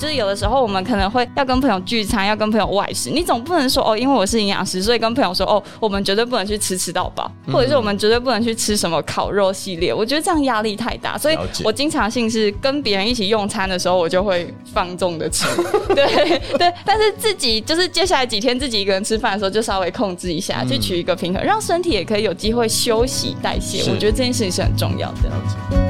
就是有的时候我们可能会要跟朋友聚餐，要跟朋友外食，你总不能说哦，因为我是营养师，所以跟朋友说哦，我们绝对不能去吃吃到饱，或者是我们绝对不能去吃什么烤肉系列。我觉得这样压力太大，所以我经常性是跟别人一起用餐的时候，我就会放纵的吃，对对。但是自己就是接下来几天自己一个人吃饭的时候，就稍微控制一下，去取一个平衡，让身体也可以有机会休息代谢。我觉得这件事情是很重要的。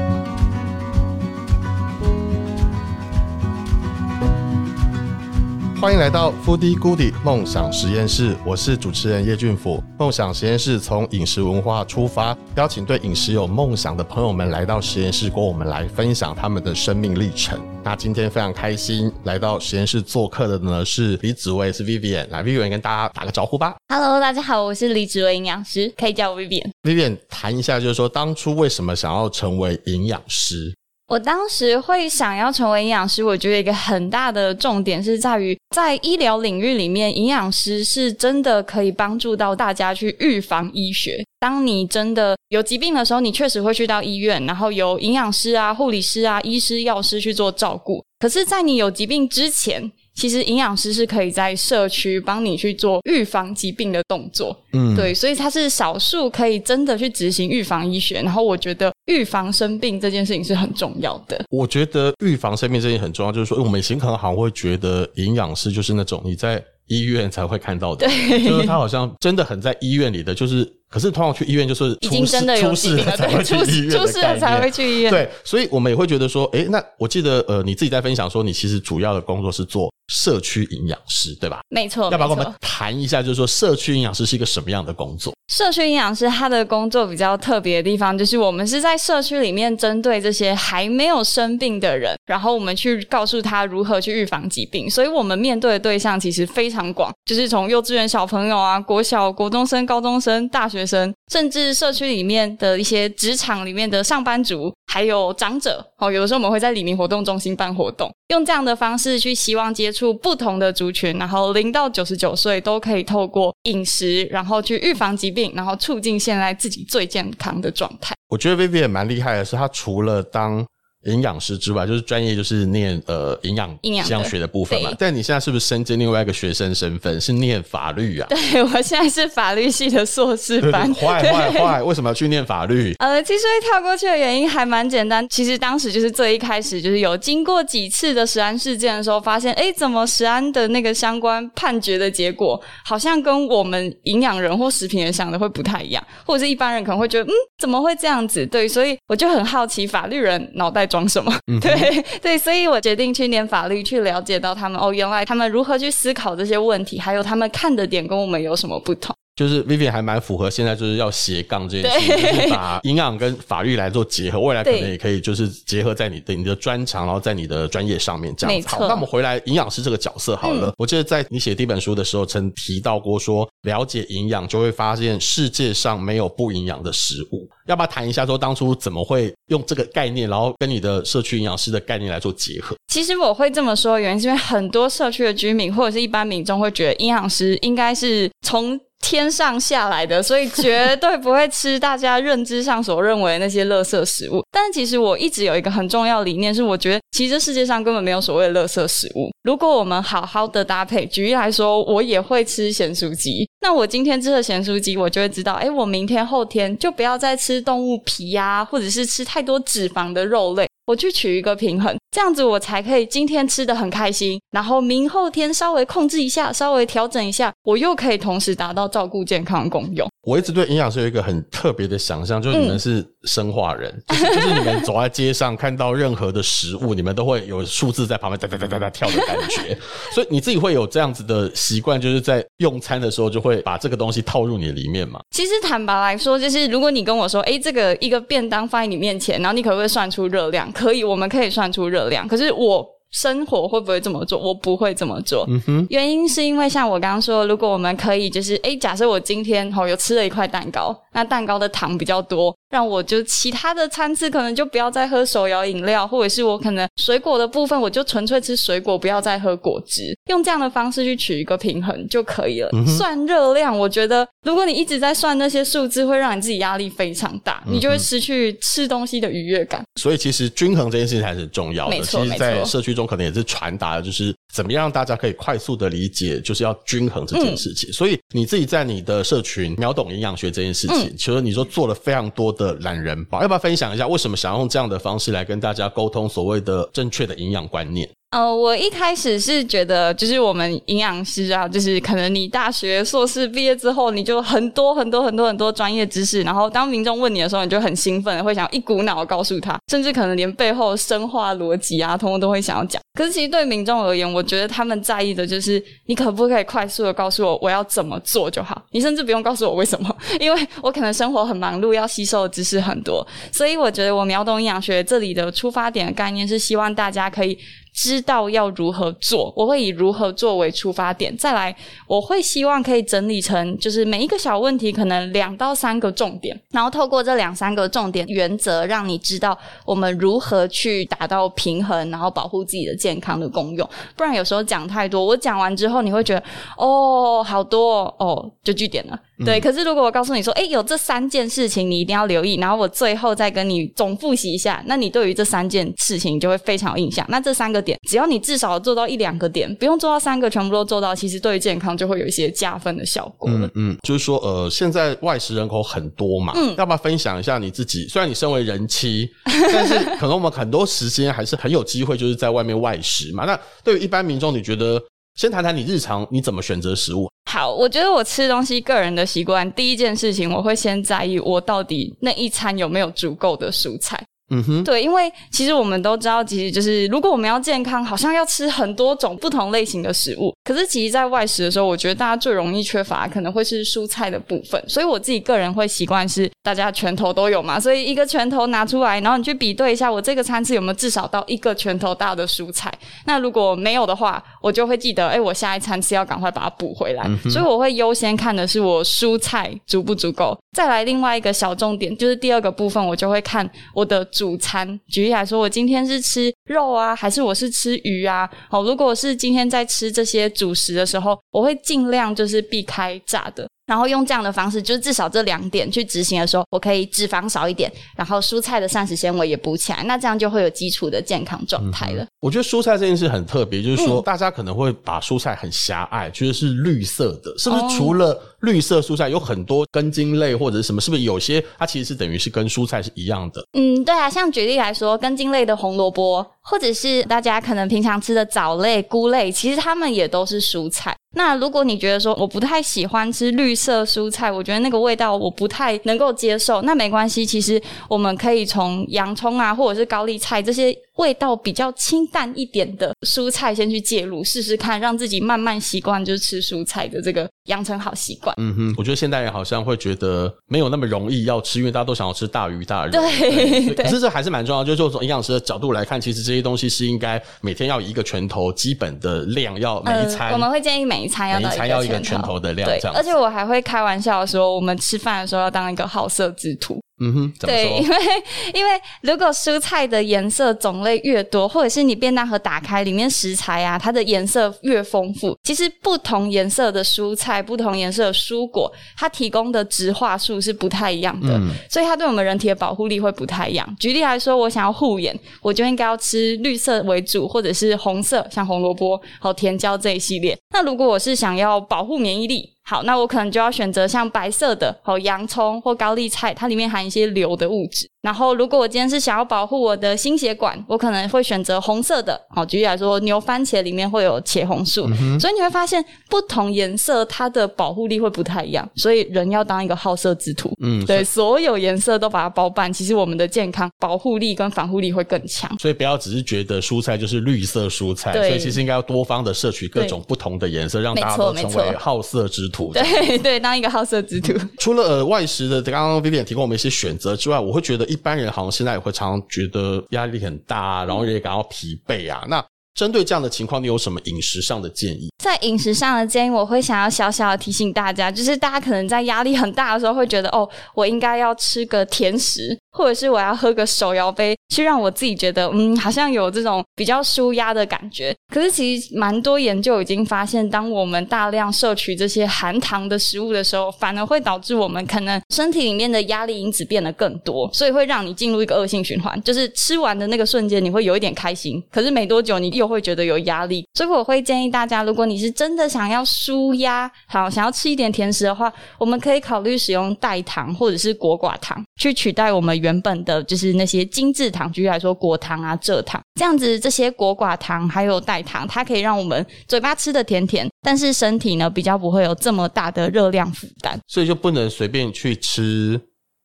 欢迎来到 Foodie Goodie 梦想实验室，我是主持人叶俊甫。梦想实验室从饮食文化出发，邀请对饮食有梦想的朋友们来到实验室，跟我们来分享他们的生命历程。那今天非常开心来到实验室做客的呢是李子薇，是 Vivian。来，Vivian 跟大家打个招呼吧。Hello，大家好，我是李子薇营养师，可以叫我 Vivian。Vivian 谈一下，就是说当初为什么想要成为营养师？我当时会想要成为营养师，我觉得一个很大的重点是在于，在医疗领域里面，营养师是真的可以帮助到大家去预防医学。当你真的有疾病的时候，你确实会去到医院，然后由营养师啊、护理师啊、医师、药师去做照顾。可是，在你有疾病之前，其实营养师是可以在社区帮你去做预防疾病的动作，嗯，对，所以他是少数可以真的去执行预防医学。然后我觉得预防生病这件事情是很重要的。我觉得预防生病这件事情很重要，就是说，我们以前可能好像会觉得营养师就是那种你在医院才会看到的，对，就是他好像真的很在医院里的，就是。可是通常去医院就是出事，已经真的有出事了才会去医院，出事了才会去医院。对，所以我们也会觉得说，诶，那我记得呃，你自己在分享说，你其实主要的工作是做社区营养师，对吧？没错。要不要跟我们谈一下，就是说社区营养师是一个什么样的工作？社区营养师他的工作比较特别的地方，就是我们是在社区里面针对这些还没有生病的人，然后我们去告诉他如何去预防疾病。所以我们面对的对象其实非常广，就是从幼稚园小朋友啊，国小、国中生、高中生、大学生，甚至社区里面的一些职场里面的上班族，还有长者哦。有的时候我们会在里民活动中心办活动，用这样的方式去希望接触不同的族群，然后零到九十九岁都可以透过饮食，然后去预防疾病，然后促进现在自己最健康的状态。我觉得 Vivi 也蛮厉害的，是他除了当营养师之外，就是专业就是念呃营养营养学的部分嘛。但你现在是不是身兼另外一个学生身份，是念法律啊？对，我现在是法律系的硕士班。坏坏坏！为什么要去念法律？呃，其实会跳过去的原因还蛮简单。其实当时就是最一开始就是有经过几次的食安事件的时候，发现哎，怎么食安的那个相关判决的结果，好像跟我们营养人或食品人想的会不太一样，或者是一般人可能会觉得嗯，怎么会这样子？对，所以我就很好奇法律人脑袋。装什么？嗯、对对，所以我决定去念法律，去了解到他们哦，原来他们如何去思考这些问题，还有他们看的点跟我们有什么不同。就是 Vivian 还蛮符合现在就是要斜杠这件事情，就是把营养跟法律来做结合，未来可能也可以就是结合在你的你的专长，然后在你的专业上面这样子。好，那我们回来营养师这个角色好了。嗯、我记得在你写第一本书的时候，曾提到过说，了解营养就会发现世界上没有不营养的食物。要不要谈一下说当初怎么会用这个概念，然后跟你的社区营养师的概念来做结合？其实我会这么说，原因是因为很多社区的居民或者是一般民众会觉得营养师应该是从天上下来的，所以绝对不会吃大家认知上所认为的那些垃圾食物。但是其实我一直有一个很重要理念，是我觉得其实世界上根本没有所谓的垃圾食物。如果我们好好的搭配，举例来说，我也会吃咸酥鸡，那我今天吃了咸酥鸡，我就会知道，诶，我明天后天就不要再吃动物皮呀，或者是吃太多脂肪的肉类。我去取一个平衡，这样子我才可以今天吃的很开心，然后明后天稍微控制一下，稍微调整一下，我又可以同时达到照顾健康的功用。我一直对营养师有一个很特别的想象，就是你们是生化人，嗯、就是就是你们走在街上看到任何的食物，你们都会有数字在旁边哒哒哒哒哒跳的感觉，所以你自己会有这样子的习惯，就是在用餐的时候就会把这个东西套入你的里面嘛。其实坦白来说，就是如果你跟我说，诶，这个一个便当放在你面前，然后你可不可以算出热量？可以，我们可以算出热量。可是我。生活会不会这么做？我不会这么做。嗯哼，原因是因为像我刚刚说，如果我们可以，就是诶，假设我今天吼有吃了一块蛋糕，那蛋糕的糖比较多，让我就其他的餐次可能就不要再喝手摇饮料，或者是我可能水果的部分我就纯粹吃水果，不要再喝果汁，用这样的方式去取一个平衡就可以了。嗯、算热量，我觉得如果你一直在算那些数字，会让你自己压力非常大，你就会失去吃东西的愉悦感。所以其实均衡这件事情还是很重要的。没错，其实在社区中可能也是传达的就是怎么样让大家可以快速的理解，就是要均衡这件事情。嗯、所以你自己在你的社群秒懂营养学这件事情，其实你说做了非常多的懒人包，要不要分享一下为什么想要用这样的方式来跟大家沟通所谓的正确的营养观念？呃，我一开始是觉得，就是我们营养师啊，就是可能你大学硕士毕业之后，你就很多很多很多很多专业知识，然后当民众问你的时候，你就很兴奋，会想一股脑告诉他，甚至可能连背后生化逻辑啊，通通都会想要讲。可是其实对民众而言，我觉得他们在意的就是你可不可以快速的告诉我我要怎么做就好，你甚至不用告诉我为什么，因为我可能生活很忙碌，要吸收的知识很多，所以我觉得我秒懂营养学这里的出发点的概念是希望大家可以。知道要如何做，我会以如何做为出发点，再来我会希望可以整理成就是每一个小问题可能两到三个重点，然后透过这两三个重点原则，让你知道我们如何去达到平衡，然后保护自己的健康的功用。不然有时候讲太多，我讲完之后你会觉得哦好多哦，就据点了。对，可是如果我告诉你说，哎，有这三件事情你一定要留意，然后我最后再跟你总复习一下，那你对于这三件事情就会非常有印象。那这三个点，只要你至少做到一两个点，不用做到三个全部都做到，其实对于健康就会有一些加分的效果。嗯嗯，就是说，呃，现在外食人口很多嘛，嗯，要不要分享一下你自己？虽然你身为人妻，但是可能我们很多时间还是很有机会，就是在外面外食嘛。那对于一般民众，你觉得？先谈谈你日常你怎么选择食物？好，我觉得我吃东西个人的习惯，第一件事情我会先在意我到底那一餐有没有足够的蔬菜。嗯哼，对，因为其实我们都知道，其实就是如果我们要健康，好像要吃很多种不同类型的食物。可是其实，在外食的时候，我觉得大家最容易缺乏可能会是蔬菜的部分。所以我自己个人会习惯是大家拳头都有嘛，所以一个拳头拿出来，然后你去比对一下，我这个餐次有没有至少到一个拳头大的蔬菜。那如果没有的话，我就会记得，哎，我下一餐吃要赶快把它补回来。嗯。所以我会优先看的是我蔬菜足不足够。再来另外一个小重点，就是第二个部分，我就会看我的。主餐，举例来说，我今天是吃肉啊，还是我是吃鱼啊？好，如果是今天在吃这些主食的时候，我会尽量就是避开炸的。然后用这样的方式，就是至少这两点去执行的时候，我可以脂肪少一点，然后蔬菜的膳食纤维也补起来，那这样就会有基础的健康状态了。嗯、我觉得蔬菜这件事很特别，就是说大家可能会把蔬菜很狭隘，觉得是绿色的，是不是？除了绿色蔬菜，有很多根茎类或者是什么？是不是有些它其实是等于是跟蔬菜是一样的？嗯，对啊，像举例来说，根茎类的红萝卜，或者是大家可能平常吃的藻类、菇类，其实它们也都是蔬菜。那如果你觉得说我不太喜欢吃绿色蔬菜，我觉得那个味道我不太能够接受，那没关系，其实我们可以从洋葱啊，或者是高丽菜这些。味道比较清淡一点的蔬菜，先去介入试试看，让自己慢慢习惯就是吃蔬菜的这个养成好习惯。嗯哼，我觉得现代人好像会觉得没有那么容易要吃，因为大家都想要吃大鱼大肉。对对，可是这还是蛮重要，就是从营养师的角度来看，其实这些东西是应该每天要以一个拳头基本的量，要每一餐、呃、我们会建议每一餐要每一餐要一个拳头的量，这样。而且我还会开玩笑说，我们吃饭的时候要当一个好色之徒。嗯哼，对，因为 因为如果蔬菜的颜色种类越多，或者是你便当盒打开里面食材啊，它的颜色越丰富，其实不同颜色的蔬菜、不同颜色的蔬果，它提供的植化素是不太一样的，嗯、所以它对我们人体的保护力会不太一样。举例来说，我想要护眼，我就应该要吃绿色为主，或者是红色，像红萝卜、好甜椒这一系列。那如果我是想要保护免疫力，好，那我可能就要选择像白色的，好洋葱或高丽菜，它里面含一些硫的物质。然后，如果我今天是想要保护我的心血管，我可能会选择红色的。好，举例来说，牛番茄里面会有茄红素，嗯、所以你会发现不同颜色它的保护力会不太一样。所以人要当一个好色之徒，嗯，对，所有颜色都把它包办，其实我们的健康保护力跟防护力会更强。所以不要只是觉得蔬菜就是绿色蔬菜，所以其实应该要多方的摄取各种不同的颜色，让大家都成为好色之徒。对 对，当一个好色之徒。除了呃外食的，刚刚 Vivian 提供我们一些选择之外，我会觉得。一般人好像现在也会常常觉得压力很大，然后也感到疲惫啊。那针对这样的情况，你有什么饮食上的建议？在饮食上的建议，我会想要小小的提醒大家，就是大家可能在压力很大的时候，会觉得哦，我应该要吃个甜食，或者是我要喝个手摇杯，去让我自己觉得嗯，好像有这种比较舒压的感觉。可是其实蛮多研究已经发现，当我们大量摄取这些含糖的食物的时候，反而会导致我们可能身体里面的压力因子变得更多，所以会让你进入一个恶性循环，就是吃完的那个瞬间你会有一点开心，可是没多久你又会觉得有压力。所以我会建议大家，如果你是真的想要舒压，好，想要吃一点甜食的话，我们可以考虑使用代糖或者是果寡糖去取代我们原原本的就是那些精致糖，举例来说果糖啊、蔗糖，这样子这些果寡糖还有代糖，它可以让我们嘴巴吃的甜甜，但是身体呢比较不会有这么大的热量负担，所以就不能随便去吃。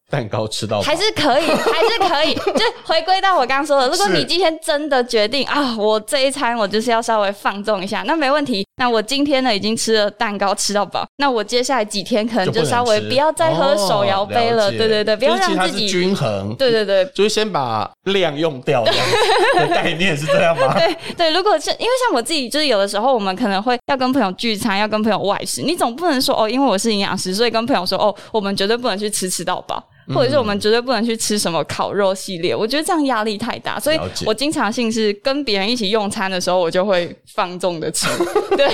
蛋糕吃到还是可以，还是可以，就回归到我刚刚说的，如果你今天真的决定啊，我这一餐我就是要稍微放纵一下，那没问题。那我今天呢已经吃了蛋糕吃到饱，那我接下来几天可能就稍微不要再喝手摇杯了，对对对，不要让自己均衡，对对对，就是先把量用掉的概念是这样吗？对对，如果是因为像我自己，就是有的时候我们可能会要跟朋友聚餐，要跟朋友外食，你总不能说哦，因为我是营养师，所以跟朋友说哦，我们绝对不能去吃吃到饱。或者是我们绝对不能去吃什么烤肉系列，我觉得这样压力太大，所以我经常性是跟别人一起用餐的时候，我就会放纵的吃，对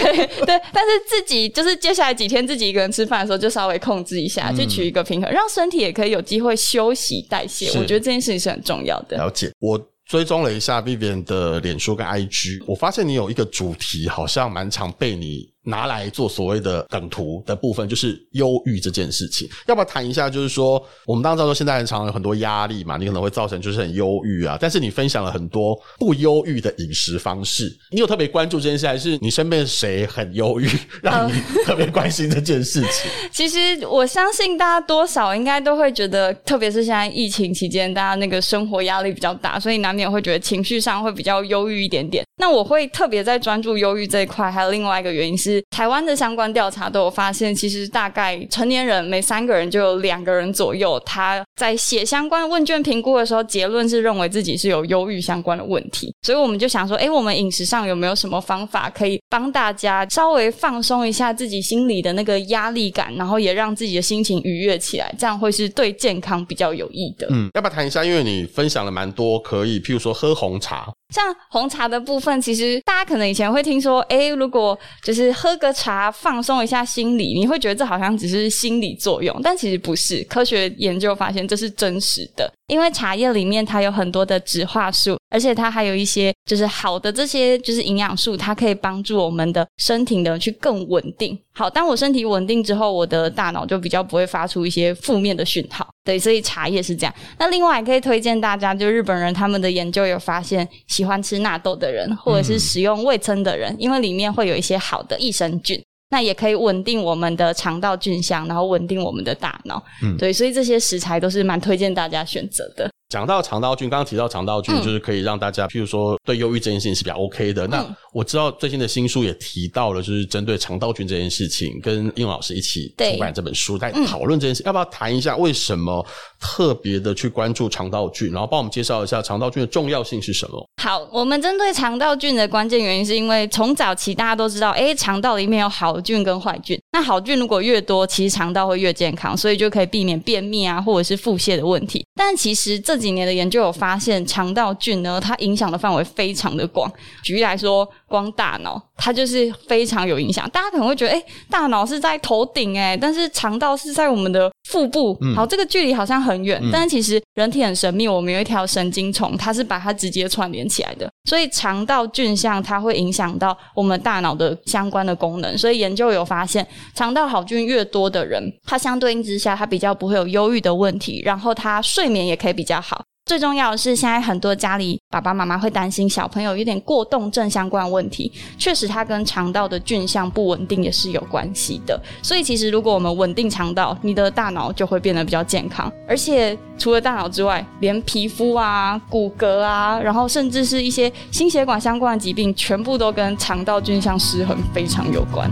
对，但是自己就是接下来几天自己一个人吃饭的时候，就稍微控制一下，去取一个平衡，让身体也可以有机会休息代谢，我觉得这件事情是很重要的。了解。我。追踪了一下 Vivian 的脸书跟 IG，我发现你有一个主题，好像蛮常被你拿来做所谓的梗图的部分，就是忧郁这件事情。要不要谈一下？就是说，我们当然知道说现在很常有很多压力嘛，你可能会造成就是很忧郁啊。但是你分享了很多不忧郁的饮食方式，你有特别关注这件事，还是你身边谁很忧郁，让你特别关心这件事情？其实我相信大家多少应该都会觉得，特别是现在疫情期间，大家那个生活压力比较大，所以难免。会觉得情绪上会比较忧郁一点点。那我会特别在专注忧郁这一块，还有另外一个原因是，台湾的相关调查都有发现，其实大概成年人每三个人就有两个人左右，他在写相关问卷评估的时候，结论是认为自己是有忧郁相关的问题。所以我们就想说，哎，我们饮食上有没有什么方法可以帮大家稍微放松一下自己心里的那个压力感，然后也让自己的心情愉悦起来，这样会是对健康比较有益的。嗯，要不要谈一下？因为你分享了蛮多可以。譬如说喝红茶，像红茶的部分，但其实大家可能以前会听说，哎，如果就是喝个茶放松一下心理，你会觉得这好像只是心理作用，但其实不是。科学研究发现这是真实的，因为茶叶里面它有很多的植化素，而且它还有一些就是好的这些就是营养素，它可以帮助我们的身体呢去更稳定。好，当我身体稳定之后，我的大脑就比较不会发出一些负面的讯号。对，所以茶叶是这样。那另外可以推荐大家，就日本人他们的研究有发现，喜欢吃纳豆的人，或者是使用味噌的人，因为里面会有一些好的益生菌，那也可以稳定我们的肠道菌相，然后稳定我们的大脑。嗯，对，所以这些食材都是蛮推荐大家选择的。讲到肠道菌，刚刚提到肠道菌，就是可以让大家，譬如说对忧郁这件事情是比较 OK 的。那我知道最近的新书也提到了，就是针对肠道菌这件事情，跟应老师一起出版这本书，在讨论这件事，要不要谈一下为什么特别的去关注肠道菌，然后帮我们介绍一下肠道菌的重要性是什么？好，我们针对肠道菌的关键原因，是因为从早期大家都知道，诶，肠道里面有好菌跟坏菌，那好菌如果越多，其实肠道会越健康，所以就可以避免便秘啊，或者是腹泻的问题。但其实这几年的研究有发现，肠道菌呢，它影响的范围非常的广。举例来说，光大脑它就是非常有影响。大家可能会觉得，诶，大脑是在头顶，哎，但是肠道是在我们的腹部。嗯、好，这个距离好像很远，嗯、但是其实人体很神秘，我们有一条神经虫，它是把它直接串联起来的。所以肠道菌相它会影响到我们大脑的相关的功能。所以研究有发现，肠道好菌越多的人，他相对应之下，他比较不会有忧郁的问题，然后他睡眠也可以比较好。最重要的是，现在很多家里爸爸妈妈会担心小朋友有点过动症相关问题，确实它跟肠道的菌相不稳定也是有关系的。所以其实如果我们稳定肠道，你的大脑就会变得比较健康。而且除了大脑之外，连皮肤啊、骨骼啊，然后甚至是一些心血管相关的疾病，全部都跟肠道菌相失衡非常有关。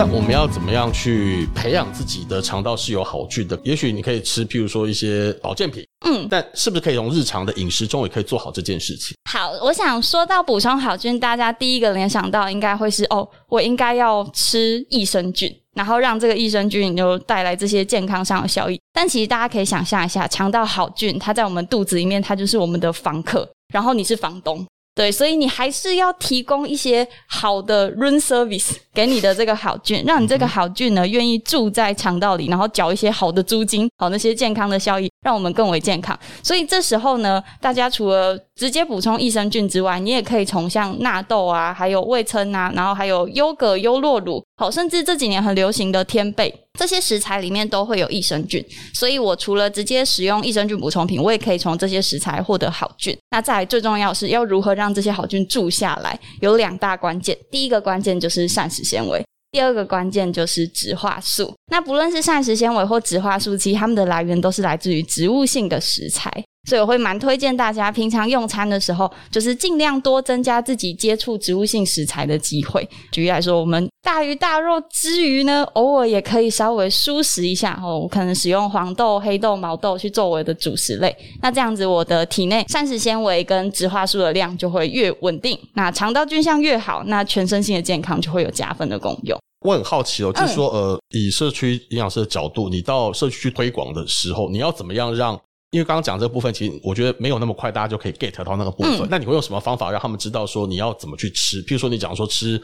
那我们要怎么样去培养自己的肠道是有好菌的？也许你可以吃，譬如说一些保健品，嗯，但是不是可以从日常的饮食中也可以做好这件事情？好，我想说到补充好菌，大家第一个联想到应该会是哦，我应该要吃益生菌，然后让这个益生菌就带来这些健康上的效益。但其实大家可以想象一下，肠道好菌它在我们肚子里面，它就是我们的房客，然后你是房东。对，所以你还是要提供一些好的 room service 给你的这个好菌，让你这个好菌呢愿意住在肠道里，然后缴一些好的租金，好那些健康的效益，让我们更为健康。所以这时候呢，大家除了直接补充益生菌之外，你也可以从像纳豆啊，还有味噌啊，然后还有优格、优酪乳，好，甚至这几年很流行的天贝。这些食材里面都会有益生菌，所以我除了直接使用益生菌补充品，我也可以从这些食材获得好菌。那再来最重要是要如何让这些好菌住下来，有两大关键。第一个关键就是膳食纤维，第二个关键就是植化素。那不论是膳食纤维或植化素，其实它们的来源都是来自于植物性的食材。所以我会蛮推荐大家，平常用餐的时候，就是尽量多增加自己接触植物性食材的机会。举例来说，我们大鱼大肉之余呢，偶尔也可以稍微蔬食一下哦，我可能使用黄豆、黑豆、毛豆去作为的主食类。那这样子，我的体内膳食纤维跟植化素的量就会越稳定，那肠道菌相越好，那全身性的健康就会有加分的功用。我很好奇哦，就是说，呃，以社区营养师的角度，你到社区去推广的时候，你要怎么样让？因为刚刚讲这个部分，其实我觉得没有那么快，大家就可以 get 到那个部分。嗯、那你会用什么方法让他们知道说你要怎么去吃？譬如说你讲说吃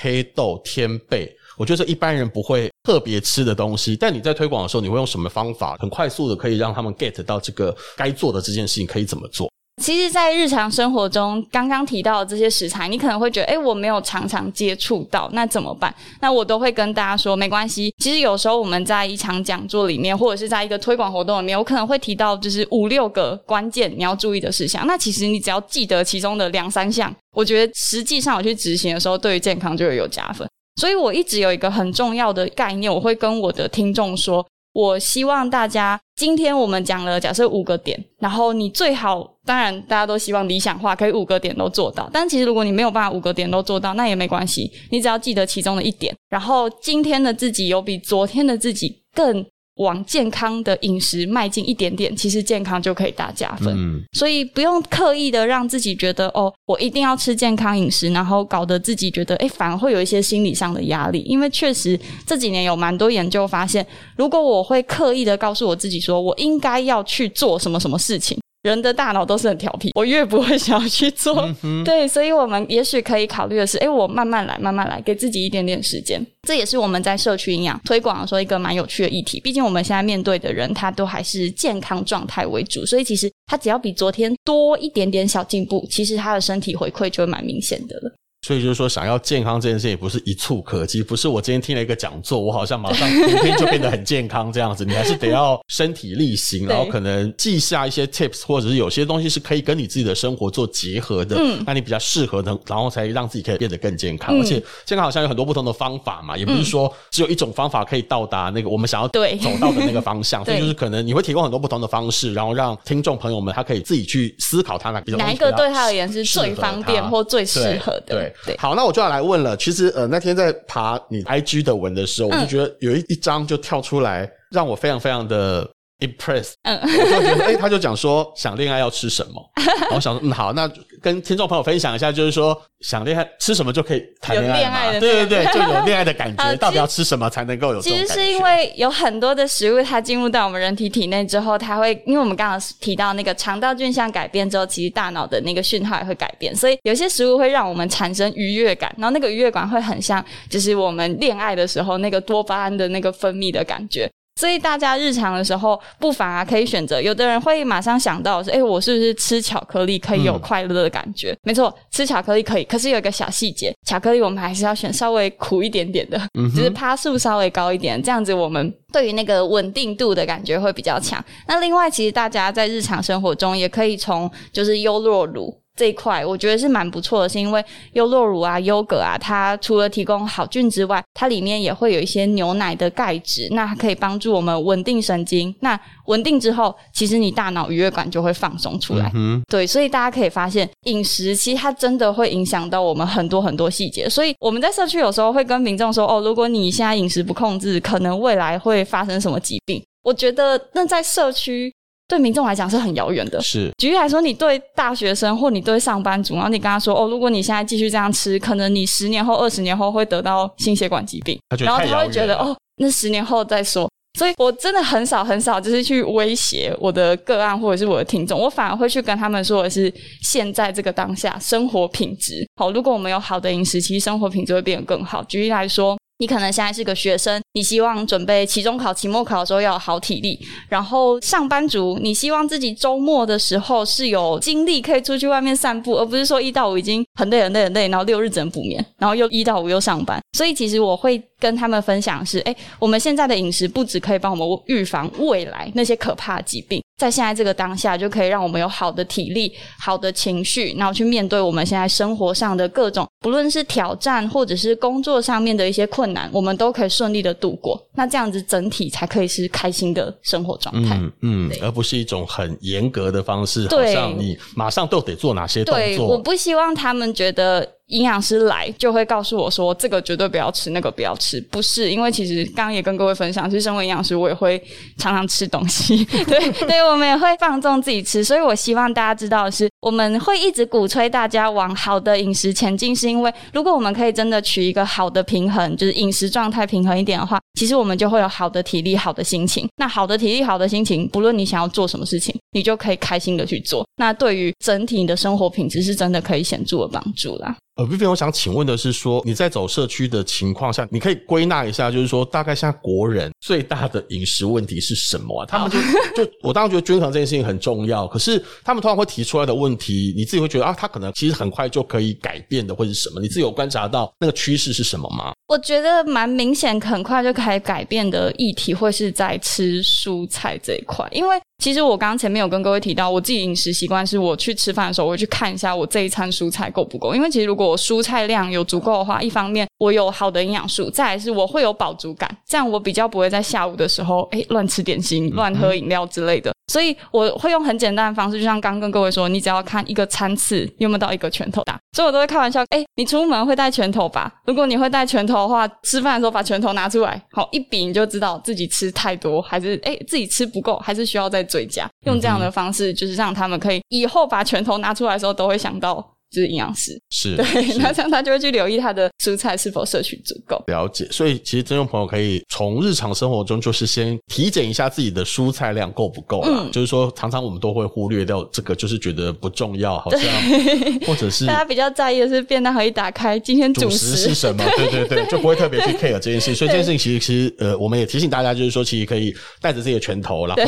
黑豆、天贝，我觉得这一般人不会特别吃的东西。但你在推广的时候，你会用什么方法，很快速的可以让他们 get 到这个该做的这件事情可以怎么做？其实，在日常生活中，刚刚提到的这些食材，你可能会觉得，诶，我没有常常接触到，那怎么办？那我都会跟大家说，没关系。其实有时候我们在一场讲座里面，或者是在一个推广活动里面，我可能会提到，就是五六个关键你要注意的事项。那其实你只要记得其中的两三项，我觉得实际上我去执行的时候，对于健康就会有加分。所以我一直有一个很重要的概念，我会跟我的听众说。我希望大家，今天我们讲了假设五个点，然后你最好，当然大家都希望理想化，可以五个点都做到。但其实如果你没有办法五个点都做到，那也没关系，你只要记得其中的一点，然后今天的自己有比昨天的自己更。往健康的饮食迈进一点点，其实健康就可以大加分。嗯，所以不用刻意的让自己觉得哦，我一定要吃健康饮食，然后搞得自己觉得诶，反而会有一些心理上的压力。因为确实这几年有蛮多研究发现，如果我会刻意的告诉我自己说我应该要去做什么什么事情。人的大脑都是很调皮，我越不会想要去做。嗯、对，所以我们也许可以考虑的是，哎，我慢慢来，慢慢来，给自己一点点时间。这也是我们在社区营养推广的时候一个蛮有趣的议题。毕竟我们现在面对的人，他都还是健康状态为主，所以其实他只要比昨天多一点点小进步，其实他的身体回馈就会蛮明显的了。所以就是说，想要健康这件事也不是一蹴可及，不是我今天听了一个讲座，我好像马上 明天就变得很健康这样子。你还是得要身体力行，然后可能记下一些 tips，或者是有些东西是可以跟你自己的生活做结合的，嗯，那你比较适合的，然后才让自己可以变得更健康。嗯、而且健康好像有很多不同的方法嘛，也不是说只有一种方法可以到达那个我们想要走到的那个方向。所以就是可能你会提供很多不同的方式，然后让听众朋友们他可以自己去思考他哪哪一个对他而言是最方便或最适合的。对对，好，那我就要。来问了，其实呃那天在爬你 IG 的文的时候，嗯、我就觉得有一一张就跳出来，让我非常非常的 impress。嗯，我就觉得，哎、欸，他就讲说想恋爱要吃什么，然后想说，嗯，好，那跟听众朋友分享一下，就是说。想恋爱吃什么就可以谈恋爱，爱的对对对，就有恋爱的感觉。到底要吃什么才能够有？其实是因为有很多的食物，它进入到我们人体体内之后，它会因为我们刚刚提到那个肠道菌相改变之后，其实大脑的那个讯号也会改变，所以有些食物会让我们产生愉悦感，然后那个愉悦感会很像，就是我们恋爱的时候那个多巴胺的那个分泌的感觉。所以大家日常的时候，不妨啊可以选择。有的人会马上想到说，哎，我是不是吃巧克力可以有快乐的感觉？嗯、没错，吃巧克力可以。可是有一个小细节，巧克力我们还是要选稍微苦一点点的，嗯、就是趴数稍微高一点，这样子我们对于那个稳定度的感觉会比较强。那另外，其实大家在日常生活中也可以从就是优酪乳。这一块，我觉得是蛮不错的，是因为优酪乳啊、优格啊，它除了提供好菌之外，它里面也会有一些牛奶的钙质，那它可以帮助我们稳定神经。那稳定之后，其实你大脑愉悦感就会放松出来。嗯，对，所以大家可以发现，饮食其实它真的会影响到我们很多很多细节。所以我们在社区有时候会跟民众说：“哦，如果你现在饮食不控制，可能未来会发生什么疾病。”我觉得那在社区。对民众来讲是很遥远的。是，举例来说，你对大学生或你对上班族，然后你跟他说：“哦，如果你现在继续这样吃，可能你十年后、二十年后会得到心血管疾病。”然后他会觉得：“哦，那十年后再说。”所以我真的很少很少就是去威胁我的个案或者是我的听众，我反而会去跟他们说的是现在这个当下生活品质。好，如果我们有好的饮食，其实生活品质会变得更好。举例来说。你可能现在是个学生，你希望准备期中考、期末考的时候要有好体力；然后上班族，你希望自己周末的时候是有精力可以出去外面散步，而不是说一到五已经很累、很累、很累，然后六日只能补眠，然后又一到五又上班。所以其实我会跟他们分享是，诶，我们现在的饮食不止可以帮我们预防未来那些可怕的疾病。在现在这个当下，就可以让我们有好的体力、好的情绪，然后去面对我们现在生活上的各种，不论是挑战或者是工作上面的一些困难，我们都可以顺利的度过。那这样子整体才可以是开心的生活状态。嗯嗯，而不是一种很严格的方式，好像你马上都得做哪些动作。对，我不希望他们觉得。营养师来就会告诉我说，这个绝对不要吃，那个不要吃。不是，因为其实刚刚也跟各位分享，其实身为营养师，我也会常常吃东西。对，对，我们也会放纵自己吃。所以我希望大家知道的是，我们会一直鼓吹大家往好的饮食前进，是因为如果我们可以真的取一个好的平衡，就是饮食状态平衡一点的话，其实我们就会有好的体力、好的心情。那好的体力、好的心情，不论你想要做什么事情，你就可以开心的去做。那对于整体你的生活品质，是真的可以显著的帮助啦。呃，Vivian，我想请问的是说，你在走社区的情况下，你可以归纳一下，就是说，大概现在国人最大的饮食问题是什么啊？他们就就，我当然觉得均衡这件事情很重要，可是他们通常会提出来的问题，你自己会觉得啊，他可能其实很快就可以改变的，会是什么？你自己有观察到那个趋势是什么吗？我觉得蛮明显，很快就可以改变的议题，会是在吃蔬菜这一块，因为。其实我刚刚前面有跟各位提到，我自己饮食习惯是，我去吃饭的时候，我会去看一下我这一餐蔬菜够不够。因为其实如果我蔬菜量有足够的话，一方面我有好的营养素，再来是我会有饱足感，这样我比较不会在下午的时候，诶，乱吃点心、乱喝饮料之类的。所以我会用很简单的方式，就像刚刚跟各位说，你只要看一个餐次有没有到一个拳头大。所以我都会开玩笑，诶，你出门会带拳头吧？如果你会带拳头的话，吃饭的时候把拳头拿出来，好一比你就知道自己吃太多，还是诶自己吃不够，还是需要再追加。用这样的方式，就是让他们可以以后把拳头拿出来的时候，都会想到。就是营养师是对，那这样他就会去留意他的蔬菜是否摄取足够。了解，所以其实听众朋友可以从日常生活中，就是先体检一下自己的蔬菜量够不够啦。嗯、就是说，常常我们都会忽略掉这个，就是觉得不重要，好像 或者是大家比较在意的是便当盒一打开，今天主食是什么？对对对，就不会特别去 care 这件事。所以这件事情其实其实呃，我们也提醒大家，就是说，其实可以带着自己的拳头，然后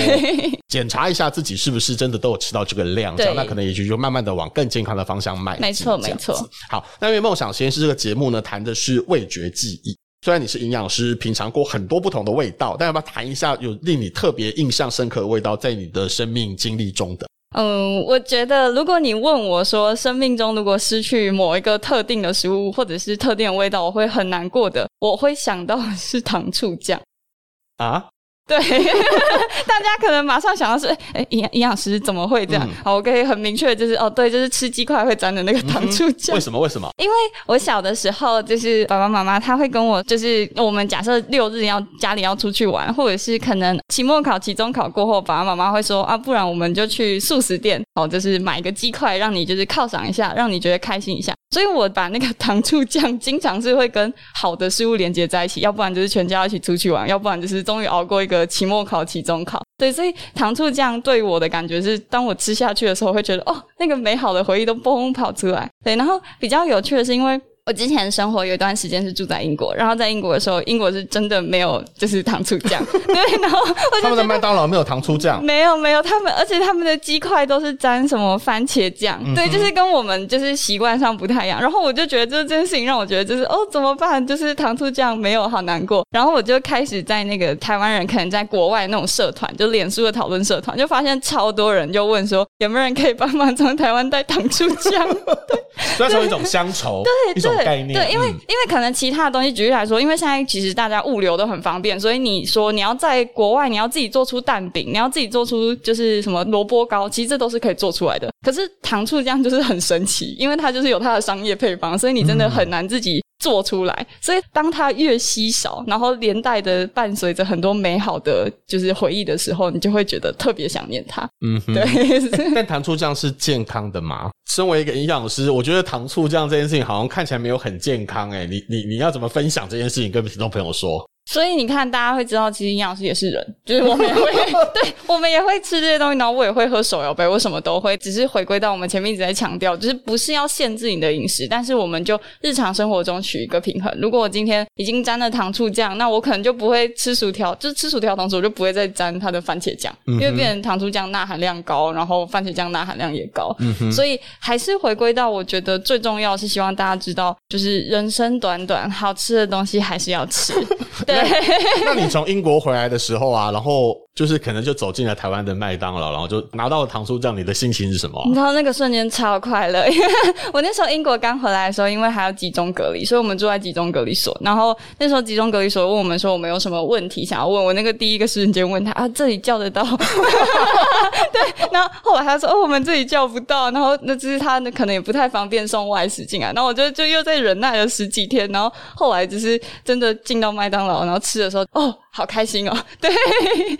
检查一下自己是不是真的都有吃到这个量，这样那可能也许就慢慢的往更健康的方向迈。没错，没错。好，那因为梦想实验室这个节目呢，谈的是味觉记忆。虽然你是营养师，品尝过很多不同的味道，但要不要谈一下有令你特别印象深刻的味道，在你的生命经历中的？嗯，我觉得如果你问我说，生命中如果失去某一个特定的食物或者是特定的味道，我会很难过的，我会想到的是糖醋酱啊。对，大家可能马上想到是，哎，营养营养师怎么会这样？嗯、好，我可以很明确就是，哦，对，就是吃鸡块会沾的那个糖醋酱。为什么？为什么？因为我小的时候，就是爸爸妈妈他会跟我，就是我们假设六日要家里要出去玩，或者是可能期末考、期中考过后，爸爸妈妈会说啊，不然我们就去素食店，哦，就是买一个鸡块，让你就是犒赏一下，让你觉得开心一下。所以我把那个糖醋酱经常是会跟好的事物连接在一起，要不然就是全家一起出去玩，要不然就是终于熬过一个期末考、期中考。对，所以糖醋酱对我的感觉是，当我吃下去的时候，会觉得哦，那个美好的回忆都嘣跑出来。对，然后比较有趣的是，因为我之前生活有一段时间是住在英国，然后在英国的时候，英国是真的没有就是糖醋酱，对，然后他们的麦当劳没有糖醋酱，没有没有，他们而且他们的鸡块都是沾什么番茄酱，嗯、对，就是跟我们就是习惯上不太一样。然后我就觉得这件事情让我觉得就是哦怎么办？就是糖醋酱没有，好难过。然后我就开始在那个台湾人可能在国外那种社团，就脸书的讨论社团，就发现超多人就问说有没有人可以帮忙从台湾带糖醋酱？对，所以说一种乡愁，对，一种概念，对，因为、嗯、因为可能其他的东西，举例来说，因为现在其实大家物流都很方便，所以你说你要在国外，你要自己做出蛋饼，你要自己做出就是什么萝卜糕，其实这都是可以做出来的。可是糖醋酱就是很神奇，因为它就是有它的商业配方，所以你真的很难自己做出来。嗯、所以当它越稀少，然后连带的伴随着很多美好的就是回忆的时候，你就会觉得特别想念它。嗯哼，对。欸、但糖醋酱是健康的吗？身为一个营养师，我觉得糖醋酱这件事情好像看起来没有很健康。诶，你你你要怎么分享这件事情跟听众朋友说？所以你看，大家会知道，其实营养师也是人，就是我们也会，对，我们也会吃这些东西，然后我也会喝手摇杯，我什么都会。只是回归到我们前面一直在强调，就是不是要限制你的饮食，但是我们就日常生活中取一个平衡。如果我今天已经沾了糖醋酱，那我可能就不会吃薯条，就是吃薯条同时我就不会再沾它的番茄酱，嗯、因为变成糖醋酱钠含量高，然后番茄酱钠含量也高。嗯，所以还是回归到，我觉得最重要是希望大家知道，就是人生短短，好吃的东西还是要吃。对。那你从英国回来的时候啊，然后就是可能就走进了台湾的麦当劳，然后就拿到了糖醋酱，你的心情是什么啊？你知道那个瞬间超快乐，因为我那时候英国刚回来的时候，因为还要集中隔离，所以我们住在集中隔离所。然后那时候集中隔离所问我们说，我们有什么问题想要问我，那个第一个瞬间问他啊，这里叫得到？对，然后后来他说哦，我们这里叫不到，然后那只是他可能也不太方便送外食进来。然后我就就又在忍耐了十几天，然后后来就是真的进到麦当劳，然后吃的时候哦。好开心哦！对，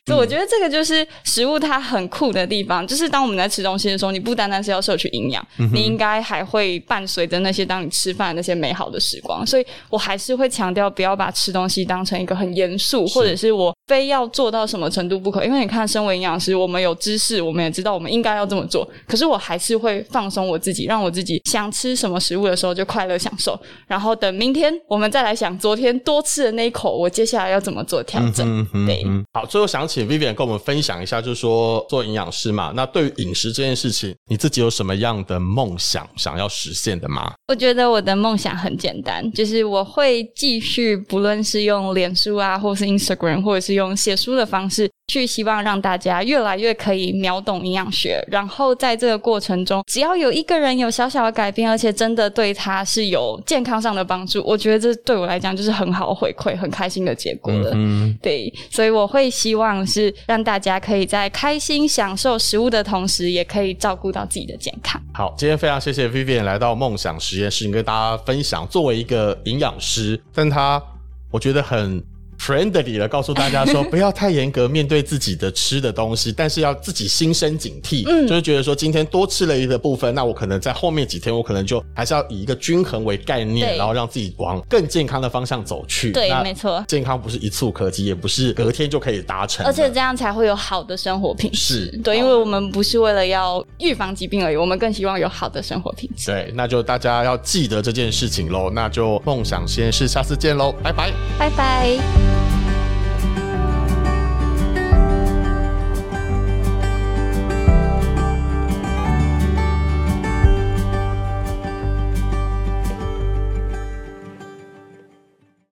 所以我觉得这个就是食物它很酷的地方，就是当我们在吃东西的时候，你不单单是要摄取营养，嗯、你应该还会伴随着那些当你吃饭的那些美好的时光。所以我还是会强调，不要把吃东西当成一个很严肃，或者是我非要做到什么程度不可。因为你看，身为营养师，我们有知识，我们也知道我们应该要这么做，可是我还是会放松我自己，让我自己想吃什么食物的时候就快乐享受。然后等明天我们再来想昨天多吃的那一口，我接下来要怎么做调整。嗯嗯，对，好，最后想请 Vivian 跟我们分享一下，就是说做营养师嘛，那对于饮食这件事情，你自己有什么样的梦想想要实现的吗？我觉得我的梦想很简单，就是我会继续，不论是用脸书啊，或是 Instagram，或者是用写书的方式。去希望让大家越来越可以秒懂营养学，然后在这个过程中，只要有一个人有小小的改变，而且真的对他是有健康上的帮助，我觉得这对我来讲就是很好回馈、很开心的结果了。嗯，对，所以我会希望是让大家可以在开心享受食物的同时，也可以照顾到自己的健康。好，今天非常谢谢 Vivian 来到梦想实验室，跟大家分享作为一个营养师，但他我觉得很。Friendly 了，告诉大家说不要太严格面对自己的吃的东西，但是要自己心生警惕，嗯，就是觉得说今天多吃了一个部分，那我可能在后面几天，我可能就还是要以一个均衡为概念，然后让自己往更健康的方向走去。对，没错，健康不是一蹴可及，也不是隔天就可以达成，而且这样才会有好的生活品质。是对，因为我们不是为了要预防疾病而已，我们更希望有好的生活品质。对，那就大家要记得这件事情喽。那就梦想实验室，下次见喽，拜拜，拜拜。Bye.